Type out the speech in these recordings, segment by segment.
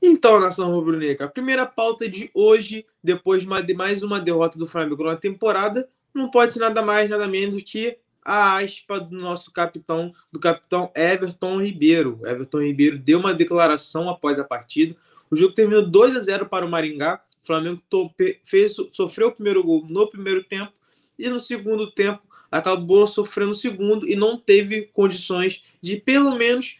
Então, nação rubro-negra, a primeira pauta de hoje, depois de mais uma derrota do Flamengo na temporada, não pode ser nada mais, nada menos que a aspa do nosso capitão, do capitão Everton Ribeiro. Everton Ribeiro deu uma declaração após a partida. O jogo terminou 2 a 0 para o Maringá. O Flamengo fez, sofreu o primeiro gol no primeiro tempo e no segundo tempo acabou sofrendo o segundo e não teve condições de pelo menos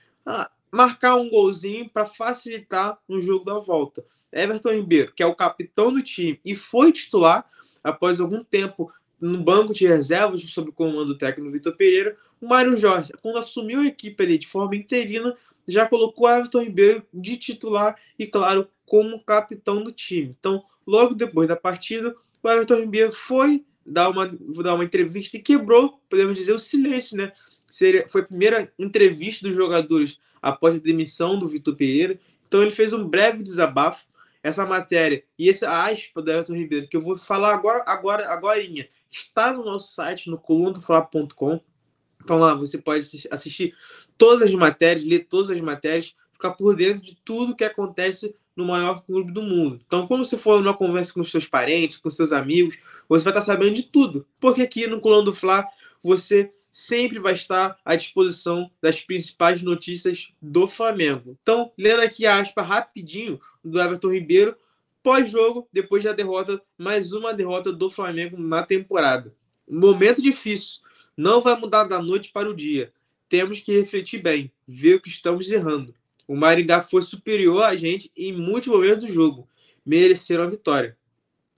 marcar um golzinho para facilitar no jogo da volta. Everton Ribeiro, que é o capitão do time e foi titular após algum tempo no banco de reservas sob o comando do técnico Vitor Pereira, o Mário Jorge, quando assumiu a equipe ali de forma interina, já colocou Everton Ribeiro de titular e, claro, como capitão do time. Então, logo depois da partida, o Everton Ribeiro foi dar uma, dar uma entrevista e quebrou, podemos dizer, o silêncio, né? Seria, foi a primeira entrevista dos jogadores após a demissão do Vitor Pereira. Então ele fez um breve desabafo. Essa matéria e essa aspa do Everton Ribeiro, que eu vou falar agora, agora, agora, está no nosso site, no colunadofla.com. Então lá você pode assistir todas as matérias, ler todas as matérias, ficar por dentro de tudo que acontece no maior clube do mundo. Então, quando você for numa conversa com seus parentes, com seus amigos, você vai estar sabendo de tudo. Porque aqui no Coluna do Fla, você sempre vai estar à disposição das principais notícias do Flamengo. Então, lendo aqui a aspa rapidinho do Everton Ribeiro, pós-jogo, depois da derrota, mais uma derrota do Flamengo na temporada. Momento difícil, não vai mudar da noite para o dia. Temos que refletir bem, ver o que estamos errando. O Maringá foi superior a gente em muitos momentos do jogo. Mereceram a vitória.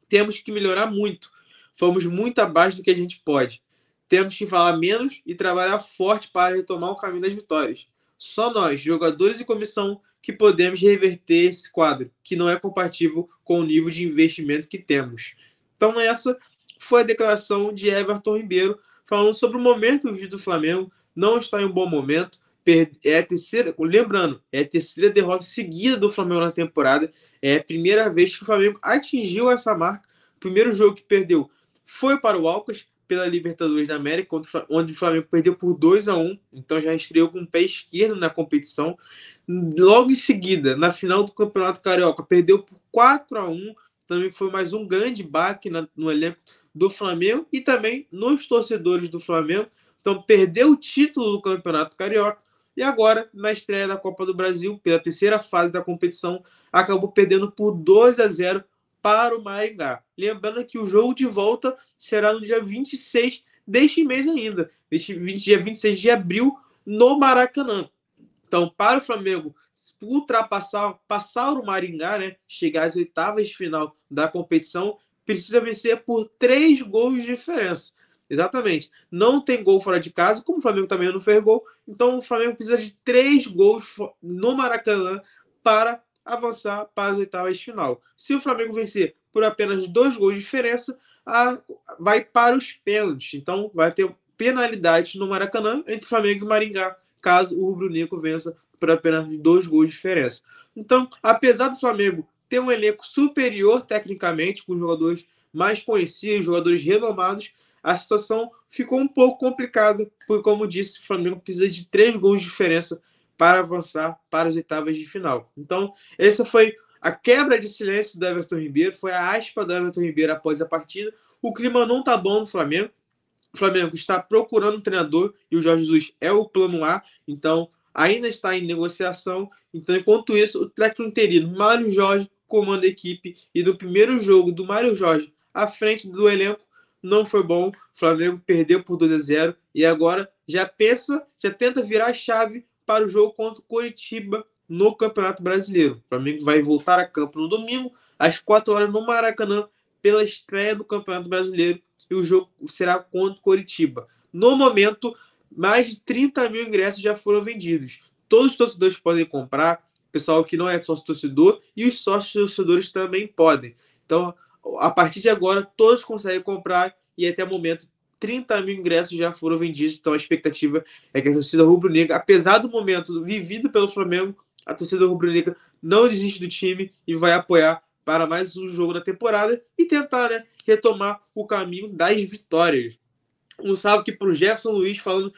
Temos que melhorar muito. Fomos muito abaixo do que a gente pode. Temos que falar menos e trabalhar forte para retomar o caminho das vitórias. Só nós, jogadores e comissão, que podemos reverter esse quadro, que não é compatível com o nível de investimento que temos. Então, essa foi a declaração de Everton Ribeiro, falando sobre o momento do Flamengo. Não está em um bom momento é a terceira, lembrando, é a terceira derrota seguida do Flamengo na temporada. É a primeira vez que o Flamengo atingiu essa marca. O primeiro jogo que perdeu foi para o Alcas pela Libertadores da América, onde o Flamengo perdeu por 2 a 1 então já estreou com o pé esquerdo na competição. Logo em seguida, na final do Campeonato Carioca, perdeu por 4 a 1 também foi mais um grande baque no elenco do Flamengo e também nos torcedores do Flamengo. Então, perdeu o título do Campeonato Carioca e agora, na estreia da Copa do Brasil, pela terceira fase da competição, acabou perdendo por 2 a 0 para o Maringá. Lembrando que o jogo de volta será no dia 26 deste mês ainda, deste 20, dia 26 de abril, no Maracanã. Então, para o Flamengo ultrapassar passar o Maringá, né, chegar às oitavas de final da competição, precisa vencer por três gols de diferença. Exatamente. Não tem gol fora de casa, como o Flamengo também não fez gol. Então o Flamengo precisa de três gols no Maracanã para avançar para as oitavas de final. Se o Flamengo vencer por apenas dois gols de diferença, a, vai para os pênaltis. Então vai ter penalidades no Maracanã entre Flamengo e Maringá, caso o Rubro Negro vença por apenas dois gols de diferença. Então, apesar do Flamengo ter um elenco superior tecnicamente, com jogadores mais conhecidos, jogadores renomados, a situação ficou um pouco complicada, porque, como disse, o Flamengo precisa de três gols de diferença para avançar para as oitavas de final. Então, essa foi a quebra de silêncio do Everton Ribeiro, foi a aspa do Everton Ribeiro após a partida. O clima não está bom no Flamengo. O Flamengo está procurando um treinador e o Jorge Jesus é o plano A, então ainda está em negociação. Então, enquanto isso, o técnico interino Mário Jorge comanda a equipe e no primeiro jogo do Mário Jorge à frente do elenco não foi bom. O Flamengo perdeu por 2 a 0 e agora já pensa, já tenta virar a chave para o jogo contra o Coritiba no Campeonato Brasileiro. O Flamengo vai voltar a campo no domingo, às 4 horas, no Maracanã, pela estreia do Campeonato Brasileiro, e o jogo será contra o Coritiba. No momento, mais de 30 mil ingressos já foram vendidos. Todos os torcedores podem comprar, pessoal que não é sócio torcedor, e os sócios torcedores também podem. Então, a partir de agora, todos conseguem comprar e até o momento 30 mil ingressos já foram vendidos. Então a expectativa é que a torcida rubro-negra, apesar do momento vivido pelo Flamengo, a torcida rubro-negra não desiste do time e vai apoiar para mais um jogo da temporada e tentar né, retomar o caminho das vitórias. Um salve aqui para o Jefferson Luiz falando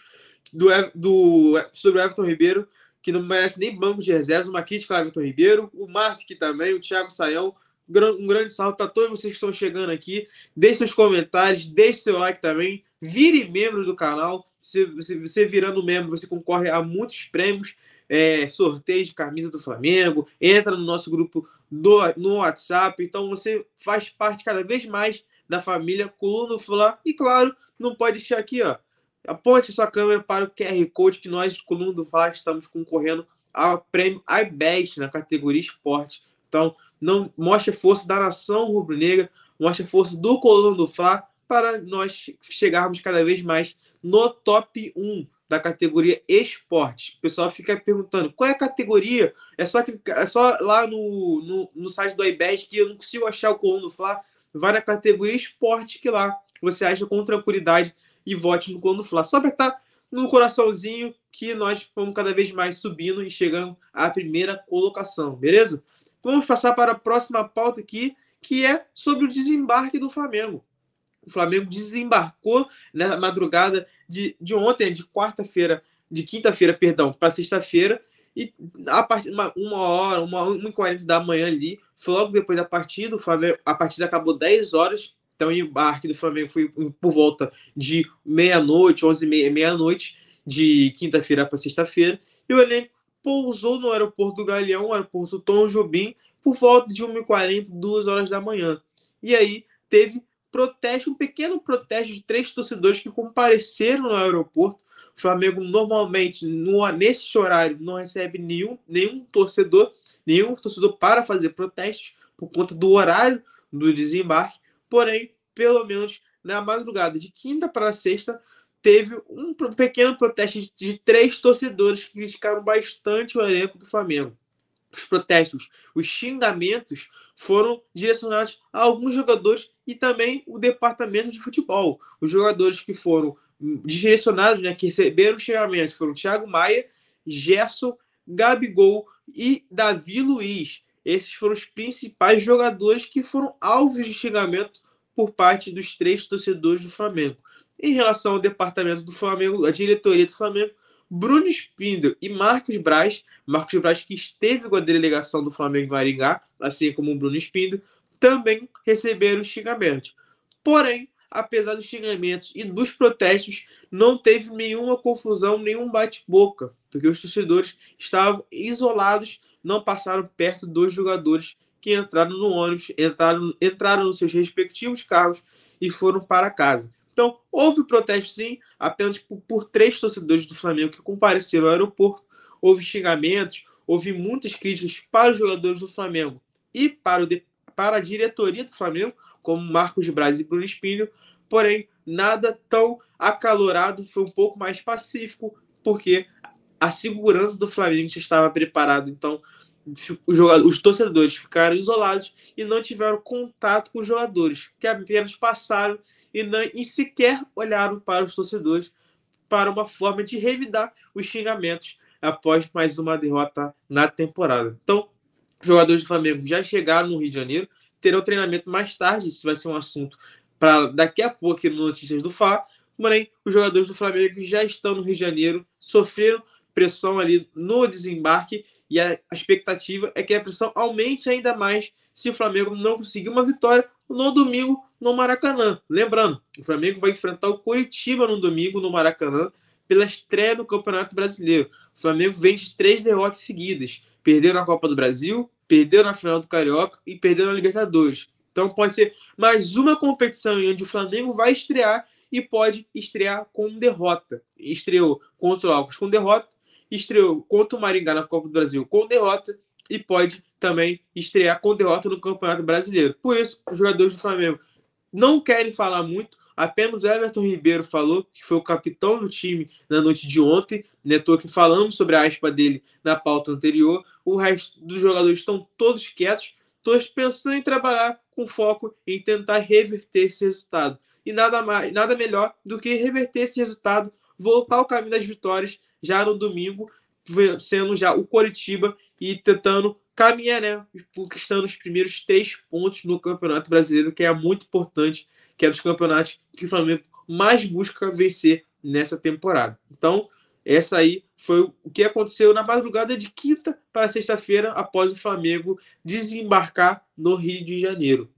do, do, sobre o Everton Ribeiro. que não merece nem banco de reservas, uma crítica ao Everton Ribeiro, o Márcio aqui também, o Thiago Saião. Um grande salve para todos vocês que estão chegando aqui. Deixe seus comentários, deixe seu like também. Vire membro do canal. Se você virando membro, você concorre a muitos prêmios. É, sorteio de camisa do Flamengo. Entra no nosso grupo do, no WhatsApp. Então você faz parte cada vez mais da família Coluna Fla. E claro, não pode deixar aqui, ó. Aponte sua câmera para o QR Code que nós, Coluna do Fla, estamos concorrendo ao prêmio iBest na categoria esporte. Então, não mostre força da nação rubro-negra, mostre força do Coluna do Fla para nós chegarmos cada vez mais no top 1 da categoria esporte. O pessoal fica perguntando qual é a categoria. É só, que, é só lá no, no, no site do iBest que eu não consigo achar o Coluna do Fla. Vai na categoria esporte que lá você acha com tranquilidade e vote no Coluna do Fla. Só apertar no coraçãozinho que nós vamos cada vez mais subindo e chegando à primeira colocação, beleza? Vamos passar para a próxima pauta aqui, que é sobre o desembarque do Flamengo. O Flamengo desembarcou na madrugada de, de ontem, de quarta-feira, de quinta-feira, perdão, para sexta-feira, e a partir de uma, uma hora, uma, uma e quarenta da manhã ali, logo depois da partida, o Flamengo, a partida acabou 10 horas, então o embarque do Flamengo foi por volta de meia-noite, 11 e meia, meia-noite, de quinta-feira para sexta-feira, e o elenco pousou no aeroporto do Galeão, aeroporto Tom Jobim, por volta de 1h40, 2 horas da manhã. E aí teve protesto, um pequeno protesto de três torcedores que compareceram no aeroporto. O Flamengo normalmente, no, nesse horário, não recebe nenhum, nenhum torcedor, nenhum torcedor para fazer protestos por conta do horário do desembarque. Porém, pelo menos na madrugada de quinta para sexta, teve um pequeno protesto de, três torcedores que criticaram bastante o elenco do Flamengo. Os protestos, os xingamentos foram direcionados a alguns jogadores e também o departamento de futebol. Os jogadores que foram direcionados, né, que receberam xingamentos foram Thiago Maia, Gerson, Gabigol e Davi Luiz. Esses foram os principais jogadores que foram alvos de xingamento por parte dos três torcedores do Flamengo. Em relação ao departamento do Flamengo, a diretoria do Flamengo, Bruno Spindel e Marcos Braz, Marcos Braz que esteve com a delegação do Flamengo em Maringá, assim como o Bruno Spindel, também receberam xingamentos. Porém, apesar dos xingamentos e dos protestos, não teve nenhuma confusão, nenhum bate-boca, porque os torcedores estavam isolados não passaram perto dos jogadores que entraram no ônibus, entraram, entraram nos seus respectivos carros e foram para casa. Então, houve protesto sim, apenas por, por, três torcedores do Flamengo que compareceram ao aeroporto. Houve xingamentos, houve muitas críticas para os jogadores do Flamengo e para, o de, para a diretoria do Flamengo, como Marcos Braz e Bruno Espinho. Porém, nada tão acalorado, foi um pouco mais pacífico, porque a segurança do Flamengo já estava preparado. Então, os, jogadores, os torcedores ficaram isolados e não tiveram contato com os jogadores, que apenas passaram e, não, e sequer olharam para os torcedores para uma forma de revidar os xingamentos após mais uma derrota na temporada. Então, jogadores do Flamengo já chegaram no Rio de Janeiro, terão treinamento mais tarde, isso vai ser um assunto para daqui a pouco aqui no Notícias do Fá, porém, os jogadores do Flamengo já estão no Rio de Janeiro, sofreram pressão ali no desembarque e a, expectativa é que a pressão aumente ainda mais se o Flamengo não conseguir uma vitória no domingo no Maracanã. Lembrando, o Flamengo vai enfrentar o Curitiba no domingo no Maracanã pela estreia do Campeonato Brasileiro. O Flamengo vem de três derrotas seguidas. Perdeu na Copa do Brasil, perdeu na final do Carioca e perdeu na Libertadores. Então pode ser mais uma competição onde o Flamengo vai estrear e pode estrear com derrota. Estreou contra o Alcos com derrota, estreou contra o Maringá na Copa do Brasil com derrota e pode também estrear com derrota no Campeonato Brasileiro. Por isso, os jogadores do Flamengo não querem falar muito. Apenas Everton Ribeiro falou, que foi o capitão do time na noite de ontem. Neto que falamos sobre a aspa dele na pauta anterior. O resto dos jogadores estão todos quietos, todos pensando em trabalhar com foco em tentar reverter esse resultado. E nada mais, nada melhor do que reverter esse resultado, voltar ao caminho das vitórias já no domingo, sendo já o Coritiba e tentando caminhar, né? Conquistando os primeiros três pontos no Campeonato Brasileiro, que é muito importante, que é dos campeonatos que o Flamengo mais busca vencer nessa temporada. Então, essa aí foi o que aconteceu na madrugada de quinta para sexta-feira, após o Flamengo desembarcar no Rio de Janeiro.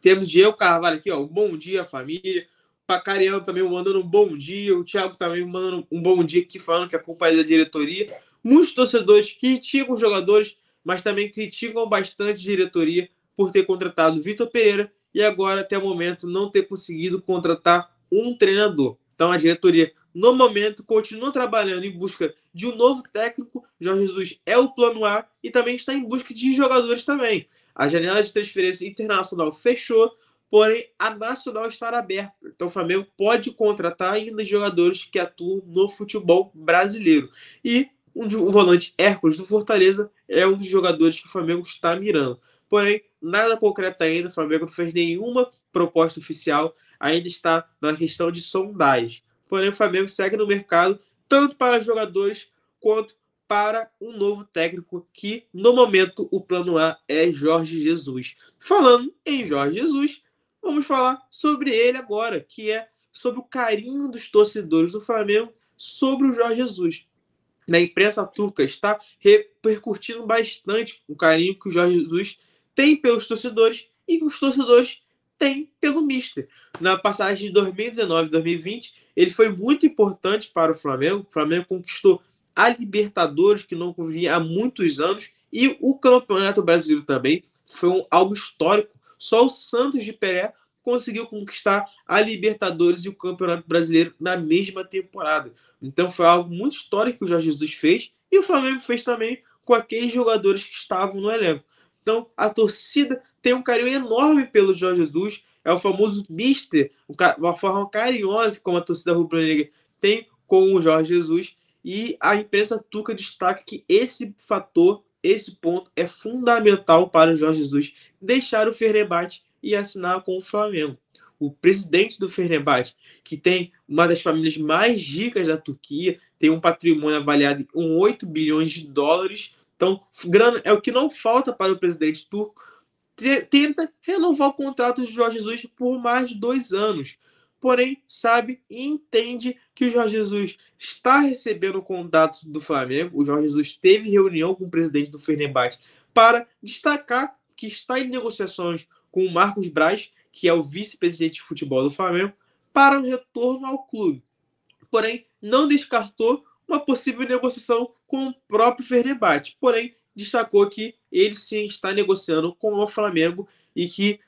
Temos Diego Carvalho aqui, ó. Bom dia, família. Pacariano também mandando um bom dia. O Thiago também mandando um bom dia aqui, falando que a culpa é da diretoria. Muitos torcedores criticam os jogadores, mas também criticam bastante a diretoria por ter contratado Vitor Pereira e agora, até o momento, não ter conseguido contratar um treinador. Então, a diretoria, no momento, continua trabalhando em busca de um novo técnico. Jorge Jesus é o plano A e também está em busca de jogadores também. A janela de transferência internacional fechou, porém a nacional está aberta. Então o Flamengo pode contratar ainda jogadores que atuam no futebol brasileiro. E o volante Hércules do Fortaleza é um dos jogadores que o Flamengo está mirando. Porém, nada concreto ainda, o Flamengo não fez nenhuma proposta oficial, ainda está na questão de sondagem. Porém, o Flamengo segue no mercado tanto para jogadores quanto para um novo técnico que, no momento, o plano A é Jorge Jesus. Falando em Jorge Jesus, vamos falar sobre ele agora, que é sobre o carinho dos torcedores do Flamengo sobre o Jorge Jesus. Na imprensa turca está repercutindo bastante o carinho que o Jorge Jesus tem pelos torcedores e que os torcedores têm pelo Mister. Na passagem de 2019 e 2020, ele foi muito importante para o Flamengo. O Flamengo conquistou a Libertadores, que não via há muitos anos, e o Campeonato Brasileiro também. Foi um, algo histórico. Só o Santos de Pelé conseguiu conquistar a Libertadores e o Campeonato Brasileiro na mesma temporada. Então foi algo muito histórico que o Jorge Jesus fez e o Flamengo fez também com aqueles jogadores que estavam no elenco. Então a torcida tem um carinho enorme pelo Jorge Jesus, é o famoso mister, uma forma carinhosa como a torcida rubro-negra tem com o Jorge Jesus e a imprensa turca destaca que esse fator, esse ponto é fundamental para o Jorge Jesus deixar o Fenerbahçe e assinar com o Flamengo. O presidente do Fenerbahçe, que tem uma das famílias mais ricas da Turquia, tem um patrimônio avaliado em 8 bilhões de dólares. Então, grana é o que não falta para o presidente turco. Tenta renovar o contrato de Jorge Jesus por mais dois anos porém sabe e entende que o Jorge Jesus está recebendo o contato do Flamengo. O Jorge Jesus teve reunião com o presidente do Fenerbahçe para destacar que está em negociações com o Marcos Braz, que é o vice-presidente de futebol do Flamengo, para um retorno ao clube. Porém, não descartou uma possível negociação com o próprio Fenerbahçe. Porém, destacou que ele sim está negociando com o Flamengo e que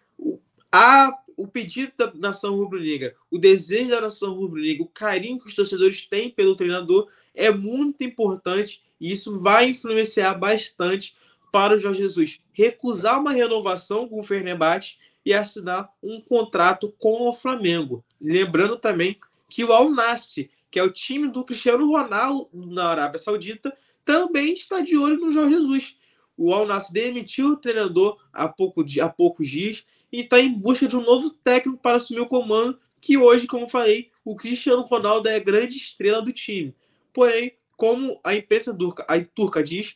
a o pedido da nação rubro-negra, o desejo da nação rubro-negra, o carinho que os torcedores têm pelo treinador é muito importante e isso vai influenciar bastante para o Jorge Jesus recusar uma renovação com o Fenerbahçe e assinar um contrato com o Flamengo. Lembrando também que o Al Nassr, que é o time do Cristiano Ronaldo na Arábia Saudita, também está de olho no Jorge Jesus. O Al Nassr demitiu o treinador há, pouco, há poucos dias e está em busca de um novo técnico para assumir o comando, que hoje, como falei, o Cristiano Ronaldo é a grande estrela do time. Porém, como a imprensa turca, a turca diz,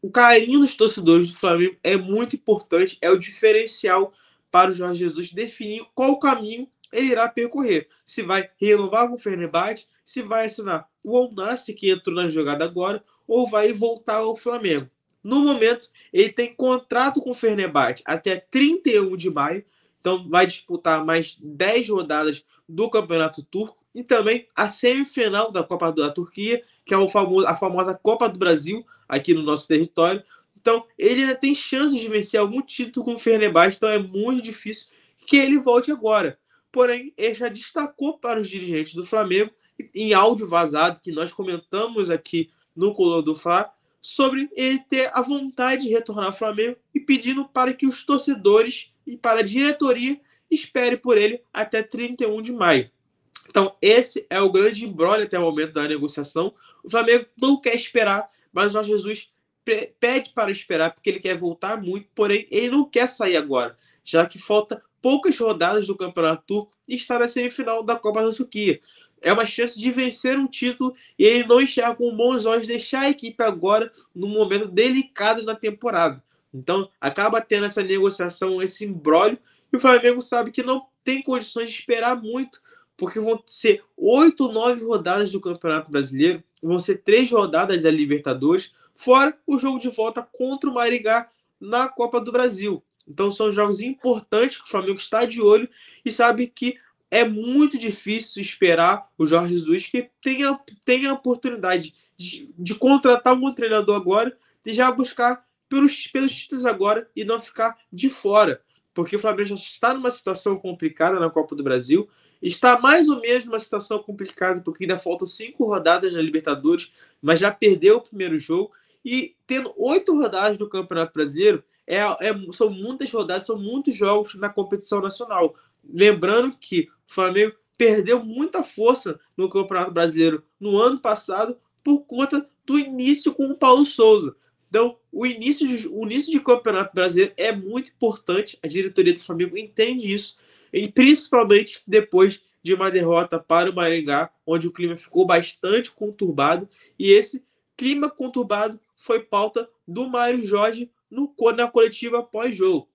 o carinho dos torcedores do Flamengo é muito importante, é o diferencial para o Jorge Jesus definir qual caminho ele irá percorrer. Se vai renovar com o Fenerbahçe, se vai assinar o Alnassi, que entrou na jogada agora, ou vai voltar ao Flamengo. No momento, ele tem contrato com o Fenerbahçe até 31 de maio, então vai disputar mais 10 rodadas do Campeonato Turco e também a semifinal da Copa da Turquia, que é o famoso, a famosa Copa do Brasil aqui no nosso território. Então, ele ainda tem chances de vencer algum título com o Fenerbahçe, então é muito difícil que ele volte agora. Porém, ele já destacou para os dirigentes do Flamengo, em áudio vazado, que nós comentamos aqui no Colô do Fla, sobre ele ter a vontade de retornar ao Flamengo e pedindo para que os torcedores e para a diretoria espere por ele até 31 de maio. Então, esse é o grande embrolho até o momento da negociação. O Flamengo não quer esperar, mas o Jorge Jesus pede para esperar porque ele quer voltar muito, porém ele não quer sair agora, já que falta poucas rodadas do Campeonato Turco e está na semifinal da Copa da Turquia é uma chance de vencer um título e ele não enxerga com bons olhos deixar a equipe agora num momento delicado na temporada. Então, acaba tendo essa negociação, esse embrólio, e o Flamengo sabe que não tem condições de esperar muito, porque vão ser oito, nove rodadas do Campeonato Brasileiro. vão ser três rodadas da Libertadores, fora o jogo de volta contra o Maringá na Copa do Brasil. Então são jogos importantes que o Flamengo está de olho e sabe que é muito difícil esperar o Jorge Jesus que tenha, tenha a oportunidade de, de contratar um treinador agora e já buscar pelos, pelos títulos agora e não ficar de fora. Porque o Flamengo já está numa situação complicada na Copa do Brasil, está mais ou menos numa situação complicada, porque ainda faltam cinco rodadas na Libertadores, mas já perdeu o primeiro jogo. E tendo oito rodadas do Campeonato Brasileiro, é, é, são muitas rodadas, são muitos jogos na competição nacional. Lembrando que o Flamengo perdeu muita força no Campeonato Brasileiro no ano passado por conta do início com o Paulo Souza. Então, o início de, o início de Campeonato Brasileiro é muito importante. A diretoria do Flamengo entende isso. E principalmente depois de uma derrota para o Maringá, onde o clima ficou bastante conturbado. E esse clima conturbado foi pauta do Mário Jorge no, na coletiva pós-jogo.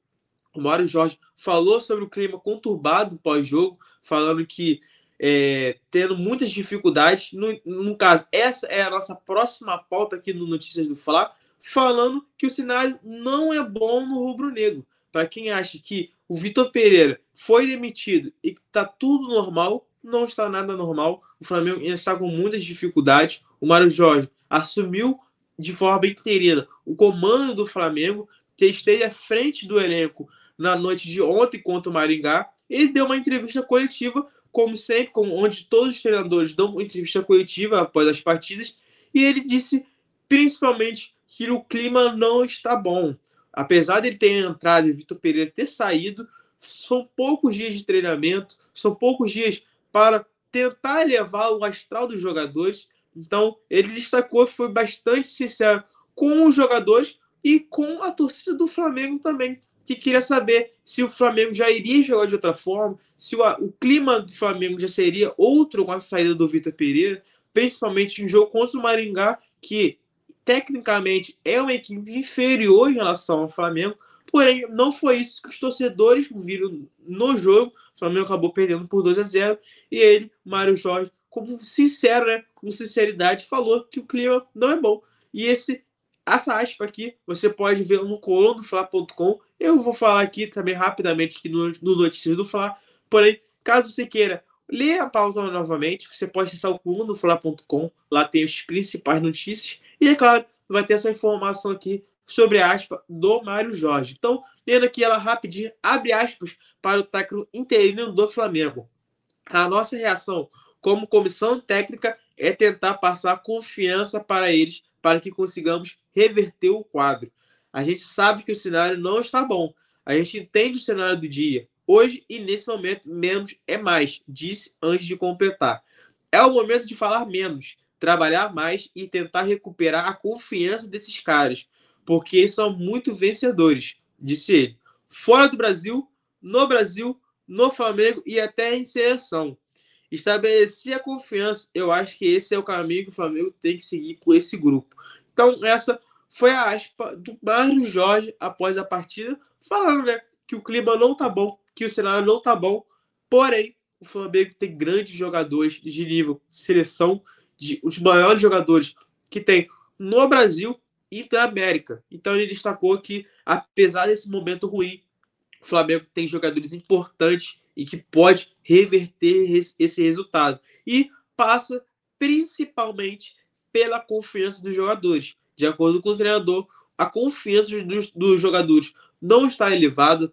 O Mário Jorge falou sobre o clima conturbado pós-jogo, falando que é, tendo muitas dificuldades. No, no caso, essa é a nossa próxima pauta aqui no Notícias do Fla, falando que o cenário não é bom no rubro-negro. Para quem acha que o Vitor Pereira foi demitido e que está tudo normal, não está nada normal. O Flamengo ainda está com muitas dificuldades. O Mário Jorge assumiu de forma interina o comando do Flamengo, que esteve à frente do elenco na noite de ontem contra o Maringá. Ele deu uma entrevista coletiva, como sempre, onde todos os treinadores dão entrevista coletiva após as partidas, e ele disse principalmente que o clima não está bom. Apesar dele ter entrado e Vitor Pereira ter saído, são poucos dias de treinamento, são poucos dias para tentar levar o astral dos jogadores. Então, ele destacou, foi bastante sincero com os jogadores e com a torcida do Flamengo também que queria saber se o Flamengo já iria jogar de outra forma, se o, o clima do Flamengo já seria outro com a saída do Vitor Pereira, principalmente em jogo contra o Maringá, que tecnicamente é uma equipe inferior em relação ao Flamengo, porém não foi isso que os torcedores viram no jogo. O Flamengo acabou perdendo por 2 a 0 e ele, Mário Jorge, como sincero, né, com sinceridade, falou que o clima não é bom. E esse essa aspa aqui você pode ver no colunofla.com. Eu vou falar aqui também rapidamente aqui no, no Notícias do Fla. Porém, caso você queira ler a pauta novamente, você pode acessar o colunofla.com. Lá tem as principais notícias. E, é claro, vai ter essa informação aqui sobre a aspa do Mário Jorge. Então, lendo aqui ela rapidinho, abre aspas para o técnico interino do Flamengo. A nossa reação como comissão técnica é tentar passar confiança para eles para que consigamos reverter o quadro. A gente sabe que o cenário não está bom. A gente entende o cenário do dia. Hoje e nesse momento, menos é mais, disse antes de completar. É o momento de falar menos, trabalhar mais e tentar recuperar a confiança desses caras, porque eles são muito vencedores, disse ele. Fora do Brasil, no Brasil, no Flamengo e até em seleção. Estabelecer a confiança, eu acho que esse é o caminho que o Flamengo tem que seguir com esse grupo. Então, essa foi a aspa do Mário Jorge após a partida, falando né, que o clima não tá bom, que o cenário não tá bom, porém, o Flamengo tem grandes jogadores de nível seleção, de, os maiores jogadores que tem no Brasil e na América. Então ele destacou que, apesar desse momento ruim, o Flamengo tem jogadores importantes e que pode reverter esse resultado. E passa principalmente pela confiança dos jogadores. De acordo com o treinador, a confiança dos, dos jogadores não está elevada,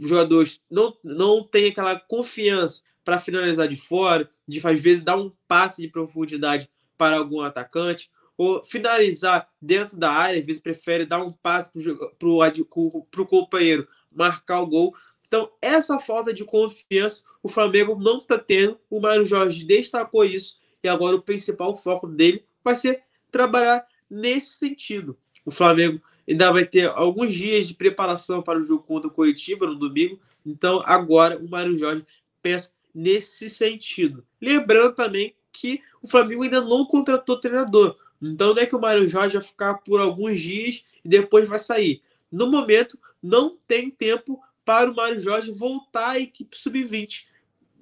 os jogadores não, não têm aquela confiança para finalizar de fora, de às vezes dar um passe de profundidade para algum atacante, ou finalizar dentro da área, às vezes prefere dar um passe para o companheiro marcar o gol. Então, essa falta de confiança o Flamengo não está tendo. O Mário Jorge destacou isso e agora o principal foco dele vai ser trabalhar nesse sentido. O Flamengo ainda vai ter alguns dias de preparação para o jogo contra o Curitiba no domingo. Então, agora o Mário Jorge pensa nesse sentido. Lembrando também que o Flamengo ainda não contratou treinador. Então, não é que o Mário Jorge vai ficar por alguns dias e depois vai sair. No momento, não tem tempo para o Mário Jorge voltar à equipe sub-20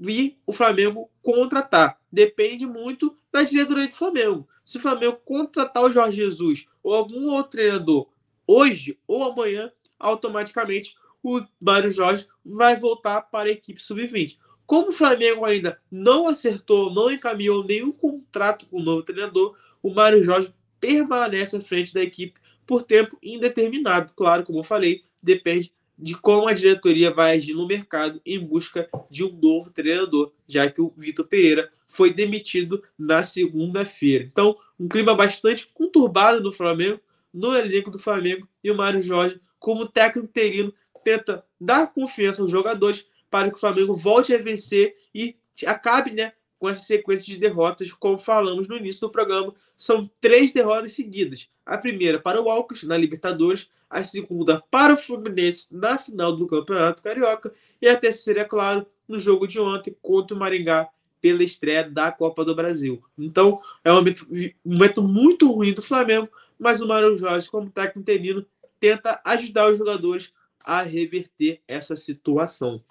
e o Flamengo contratar. Depende muito da diretoria do Flamengo. Se o Flamengo contratar o Jorge Jesus ou algum outro treinador hoje ou amanhã, automaticamente o Mário Jorge vai voltar para a equipe sub-20. Como o Flamengo ainda não acertou, não encaminhou nenhum contrato com o novo treinador, o Mário Jorge permanece à frente da equipe por tempo indeterminado. Claro, como eu falei, depende de como a diretoria vai agir no mercado em busca de um novo treinador, já que o Vitor Pereira foi demitido na segunda-feira. Então, um clima bastante conturbado no Flamengo, no elenco do Flamengo, e o Mário Jorge, como técnico interino, tenta dar confiança aos jogadores para que o Flamengo volte a vencer e acabe né, com essa sequência de derrotas, como falamos no início do programa. São três derrotas seguidas. A primeira para o Alcas, na Libertadores, a segunda para o Fluminense na final do Campeonato Carioca e a terceira, é claro, no jogo de ontem contra o Maringá pela estreia da Copa do Brasil. Então, é um momento, um momento muito ruim do Flamengo, mas o Mário Jorge, como técnico interino, tenta ajudar os jogadores a reverter essa situação.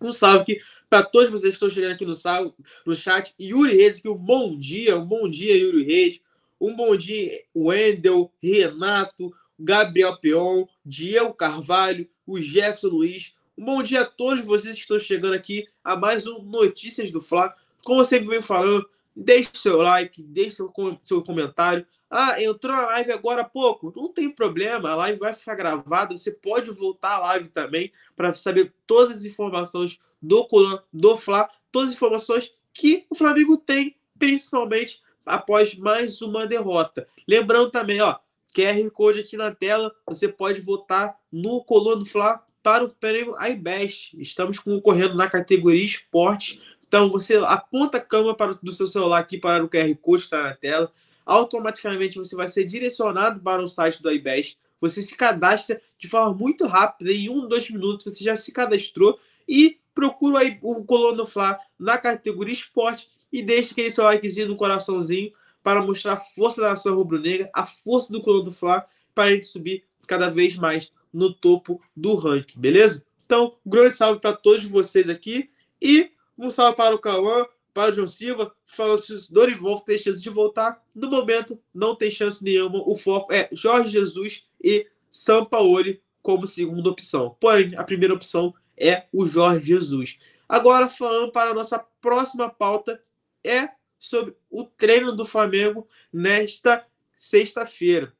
Um salve para todos vocês que estão chegando aqui no, sal, no chat. Yuri Reis, que um bom dia, um bom dia, Yuri Reis. Um bom dia, Wendel, Renato, Gabriel Peon, Diego Carvalho, o Jefferson Luiz. Um bom dia a todos vocês que estão chegando aqui a mais um Notícias do Fla. Como sempre venho falando, deixe seu like, deixe seu, seu comentário. Ah, entrou na live agora há pouco. Não tem problema, a live vai ficar gravada. Você pode voltar à live também para saber todas as informações do Colan, do Fla, todas as informações que o Flamengo tem, principalmente após mais uma derrota. Lembrando também, ó, QR Code aqui na tela, você pode votar no Coluna Fla para o prêmio iBest. Estamos concorrendo na categoria esportes. Então você aponta a câmera para, do seu celular aqui para o QR Code que está na tela automaticamente você vai ser direcionado para o site do iBest. Você se cadastra de forma muito rápida, em um, dois minutos você já se cadastrou e procura o Colono Fla na categoria esporte e deixa aquele seu likezinho no coraçãozinho para mostrar a força da nação rubro-negra, a força do Colono Fla para a gente subir cada vez mais no topo do ranking, beleza? Então, um grande salve para todos vocês aqui e um salve para o Cauã, para o João Silva, falou se o Dorival tem chance de voltar. No momento, não tem chance nenhuma. O foco é Jorge Jesus e Sampaoli como segunda opção. Porém, a primeira opção é o Jorge Jesus. Agora, falando para a nossa próxima pauta, é sobre o treino do Flamengo nesta sexta-feira.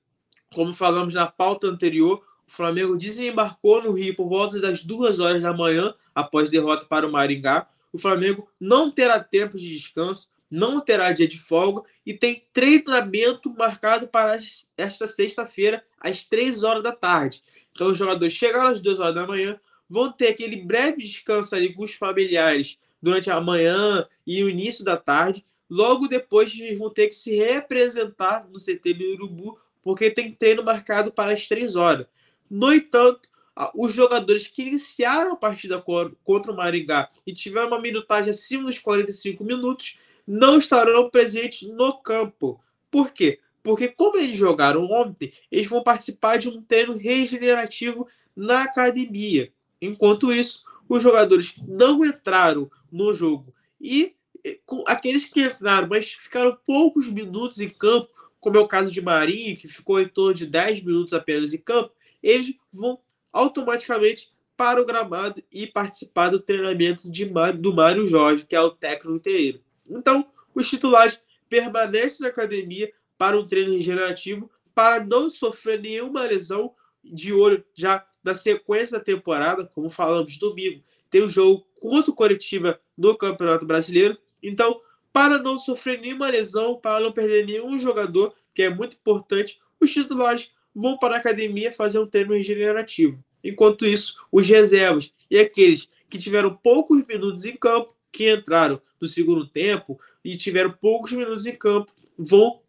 Como falamos na pauta anterior, o Flamengo desembarcou no Rio por volta das duas horas da manhã, após derrota para o Maringá o Flamengo não terá tempo de descanso, não terá dia de folga e tem treinamento marcado para esta sexta-feira, às 3 horas da tarde. Então, os jogadores chegaram às 2 horas da manhã, vão ter aquele breve descanso ali com os familiares durante a manhã e o início da tarde. Logo depois, eles vão ter que se representar no CT do Urubu, porque tem treino marcado para as 3 horas. No entanto, os jogadores que iniciaram a partida contra o Maringá e tiveram uma minutagem acima dos 45 minutos não estarão presentes no campo. Por quê? Porque, como eles jogaram ontem, eles vão participar de um treino regenerativo na academia. Enquanto isso, os jogadores não entraram no jogo e aqueles que entraram, mas ficaram poucos minutos em campo, como é o caso de Marinho, que ficou em torno de 10 minutos apenas em campo, eles vão automaticamente para o gramado e participar do treinamento de, do Mário Jorge, que é o técnico inteiro. Então, os titulares permanecem na academia para um treino regenerativo, para não sofrer nenhuma lesão de olho já na sequência da temporada, como falamos domingo, tem o um jogo contra o Coritiba no Campeonato Brasileiro. Então, para não sofrer nenhuma lesão, para não perder nenhum jogador, que é muito importante, os titulares vão para a academia fazer um treino regenerativo. Enquanto isso, os reservas e aqueles que tiveram poucos minutos em campo, que entraram no segundo tempo e tiveram poucos minutos em campo, vão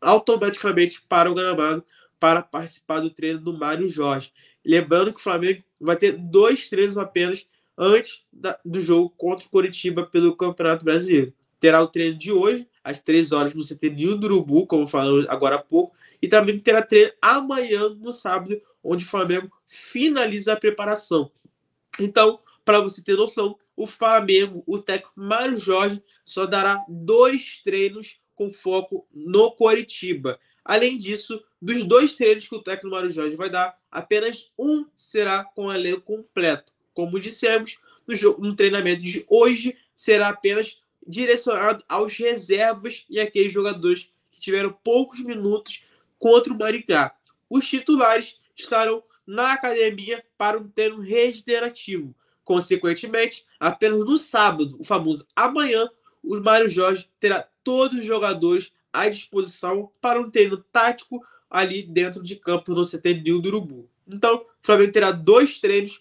automaticamente para o gramado para participar do treino do Mário Jorge. Lembrando que o Flamengo vai ter dois treinos apenas antes da, do jogo contra o Coritiba pelo Campeonato Brasileiro. Terá o treino de hoje, às três horas, no CT Nil do Urubu, como falamos agora há pouco, e também terá treino amanhã, no sábado, onde o Flamengo finaliza a preparação. Então, para você ter noção, o Flamengo, o técnico Mário Jorge, só dará dois treinos com foco no Coritiba. Além disso, dos dois treinos que o técnico Mário Jorge vai dar, apenas um será com o elenco completo. Como dissemos, no, no treinamento de hoje será apenas direcionado aos reservas e aqueles jogadores que tiveram poucos minutos contra o Maricá. Os titulares estarão na academia para um treino regenerativo. Consequentemente, apenas no sábado, o famoso amanhã, o Mário Jorge terá todos os jogadores à disposição para um treino tático ali dentro de campo no CT Nil do Urubu. Então, o Flamengo terá dois treinos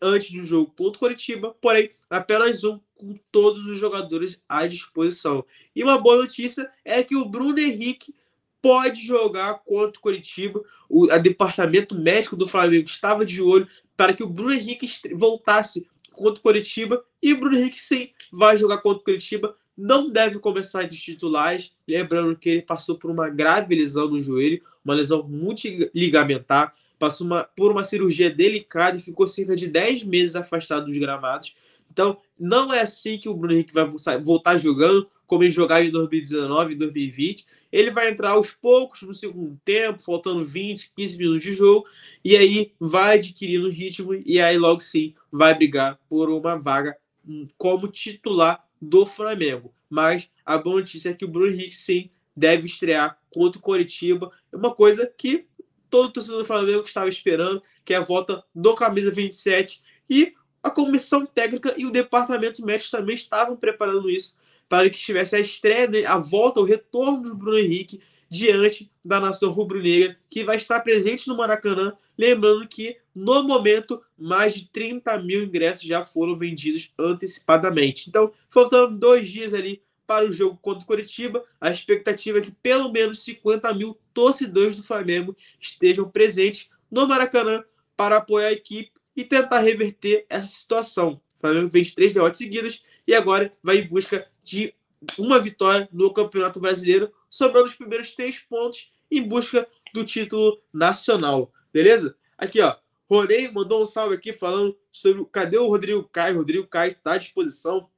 antes do jogo contra o Coritiba, porém, apenas um com todos os jogadores à disposição. E uma boa notícia é que o Bruno Henrique pode jogar contra o Coritiba. O departamento médico do Flamengo estava de olho para que o Bruno Henrique voltasse contra o Coritiba. E o Bruno Henrique, sim, vai jogar contra o Coritiba não deve começar os titulares, lembrando que ele passou por uma grave lesão no joelho, uma lesão multiligamentar, passou uma, por uma cirurgia delicada e ficou cerca de 10 meses afastado dos gramados. Então, não é assim que o Bruno Henrique vai voltar jogando, como ele jogava em 2019 e 2020. Ele vai entrar aos poucos no segundo tempo, faltando 20, 15 minutos de jogo, e aí vai adquirindo ritmo, e aí logo sim vai brigar por uma vaga hum, como titular do Flamengo. Mas a boa notícia é que o Bruno Henrique sim deve estrear contra o Coritiba. É uma coisa que todo torcedor do Flamengo estava esperando, que é a volta do camisa 27 e a comissão técnica e o departamento médico também estavam preparando isso para que tivesse a estreia, a volta, o retorno do Bruno Henrique diante da nação rubro-negra, que vai estar presente no Maracanã. Lembrando que, no momento, mais de 30 mil ingressos já foram vendidos antecipadamente. Então, faltando dois dias ali para o jogo contra o Curitiba, a expectativa é que pelo menos 50 mil torcedores do Flamengo estejam presentes no Maracanã para apoiar a equipe e tentar reverter essa situação. O Flamengo vem de três derrotas seguidas e agora vai em busca de uma vitória no Campeonato Brasileiro, sobrando os primeiros três pontos em busca do título nacional. Beleza? Aqui, ó. Ronei mandou um salve aqui falando sobre cadê o Rodrigo Caio. Rodrigo Caio está à disposição.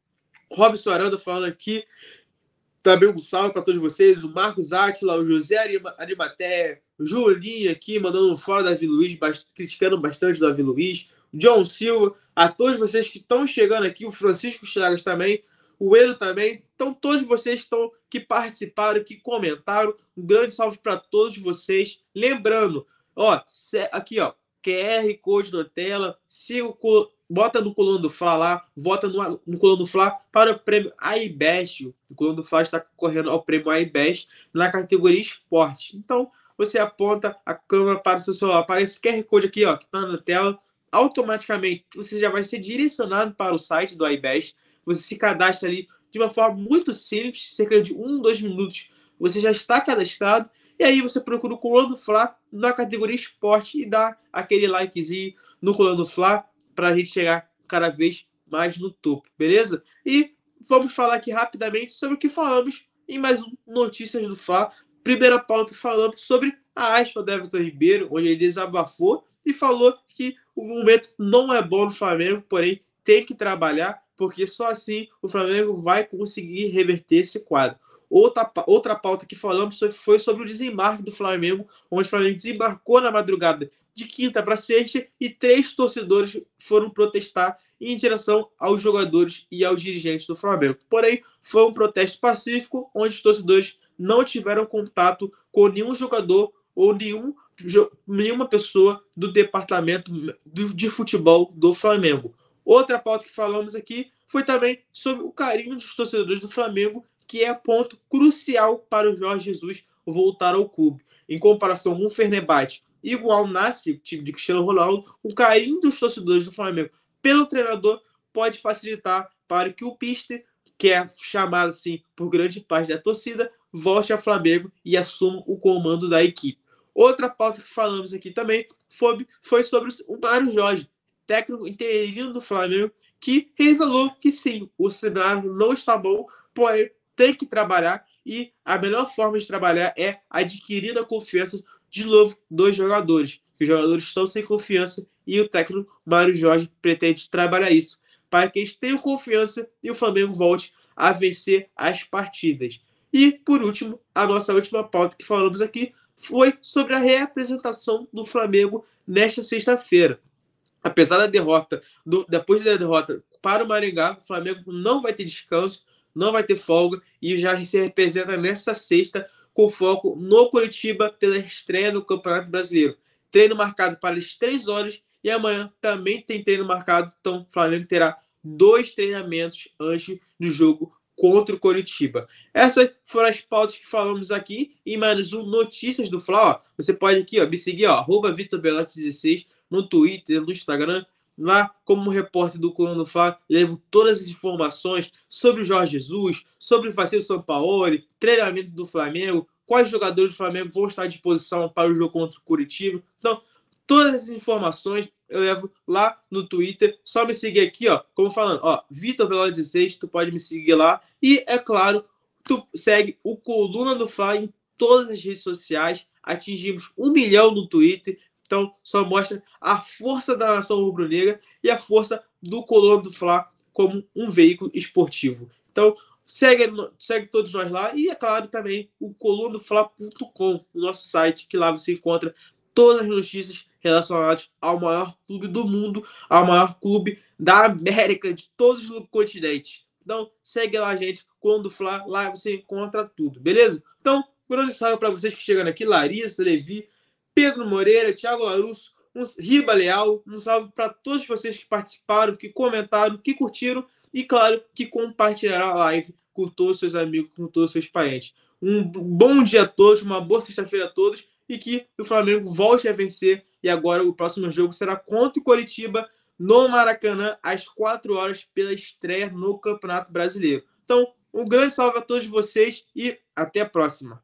Robson Aranda falando aqui. Também um salve para todos vocês. O Marcos Atila, o José Arimaté, o Julinho aqui mandando um fora Davi Luiz, criticando bastante o Davi Luiz. O John Silva, a todos vocês que estão chegando aqui, o Francisco Chagas também o Eno também. Então, todos vocês estão que participaram, que comentaram. Um grande salve para todos vocês. Lembrando, ó, aqui, ó, QR Code na tela. Siga o, bota no coluna do Fla lá, vota no, no do Fla para o prêmio iBest. O coluna do Fla está concorrendo ao prêmio iBest na categoria esporte. Então, você aponta a câmera para o seu celular, para esse QR Code aqui, ó, que está na tela. Automaticamente, você já vai ser direcionado para o site do iBest você se cadastra ali de uma forma muito simples, cerca de um, dois minutos, você já está cadastrado, e aí você procura o Colando Fla na categoria esporte e dá aquele likezinho no Colando Fla para a gente chegar cada vez mais no topo, beleza? E vamos falar aqui rapidamente sobre o que falamos em mais um Notícias do Fla. Primeira pauta falando sobre a aspa do Everton Ribeiro, onde ele desabafou e falou que o momento não é bom no Flamengo, porém tem que trabalhar porque só assim o Flamengo vai conseguir reverter esse quadro. Outra, outra pauta que falamos foi sobre o desembarque do Flamengo, onde o Flamengo desembarcou na madrugada de quinta para sexta e três torcedores foram protestar em direção aos jogadores e aos dirigentes do Flamengo. Porém, foi um protesto pacífico, onde os torcedores não tiveram contato com nenhum jogador ou nenhum, nenhuma pessoa do departamento de futebol do Flamengo. Outra pauta que falamos aqui foi também sobre o carinho dos torcedores do Flamengo, que é ponto crucial para o Jorge Jesus voltar ao clube. Em comparação com o Fernebate e o Al Nassr, time de Cristiano Ronaldo, o carinho dos torcedores do Flamengo pelo treinador pode facilitar para que o Pister, que é chamado assim por grande parte da torcida, volte ao Flamengo e assuma o comando da equipe. Outra pauta que falamos aqui também foi, foi sobre o Mário Jorge, técnico interino do Flamengo, que revelou que sim, o cenário não está bom, porém tem que trabalhar e a melhor forma de trabalhar é adquirir a confiança de novo dos jogadores. Que os jogadores estão sem confiança e o técnico Mário Jorge pretende trabalhar isso para que eles tenham confiança e o Flamengo volte a vencer as partidas. E, por último, a nossa última pauta que falamos aqui foi sobre a reapresentação do Flamengo nesta sexta-feira. Apesar da derrota, do, depois da derrota para o Maringá, o Flamengo não vai ter descanso, não vai ter folga e já se representa nesta sexta com foco no Curitiba pela estreia no Campeonato Brasileiro. Treino marcado para as 3 horas e amanhã também tem treino marcado, então o Flamengo terá dois treinamentos antes do jogo contra o Coritiba. Essas foram as pautas que falamos aqui e mais um Notícias do Fla. Você pode aqui ó, me seguir, ó, arroba 16 no Twitter, no Instagram. Lá, como repórter do Coluna do Fla, levo todas as informações sobre o Jorge Jesus, sobre o Facil São Paulo, treinamento do Flamengo, quais jogadores do Flamengo vão estar à disposição para o jogo contra o Curitiba. Então, todas as informações eu levo lá no Twitter. Só me seguir aqui, ó. Como falando, ó, Vitor Veloz 16, tu pode me seguir lá. E, é claro, tu segue o Coluna do Fla em todas as redes sociais. Atingimos um milhão no Twitter. Então, só mostra a força da nação rubro-negra e a força do Coluna do Fla como um veículo esportivo. Então, segue, segue todos nós lá e, é claro, também o colunadofla.com, o nosso site, que lá você encontra todas as notícias relacionadas ao maior clube do mundo, ao maior clube da América, de todos os continentes. Então, segue lá, gente. Quando Fla, lá você encontra tudo, beleza? Então, grande salve para vocês que chegando aqui: Larissa, Levi, Pedro Moreira, Thiago Larusso, um, Riba Leal. Um salve para todos vocês que participaram, que comentaram, que curtiram e, claro, que compartilharam a live com todos os seus amigos, com todos os seus parentes. Um bom dia a todos, uma boa sexta-feira a todos e que o Flamengo volte a vencer. E agora o próximo jogo será contra o Coritiba no Maracanã às 4 horas pela estreia no Campeonato Brasileiro. Então, um grande salve a todos vocês e até a próxima.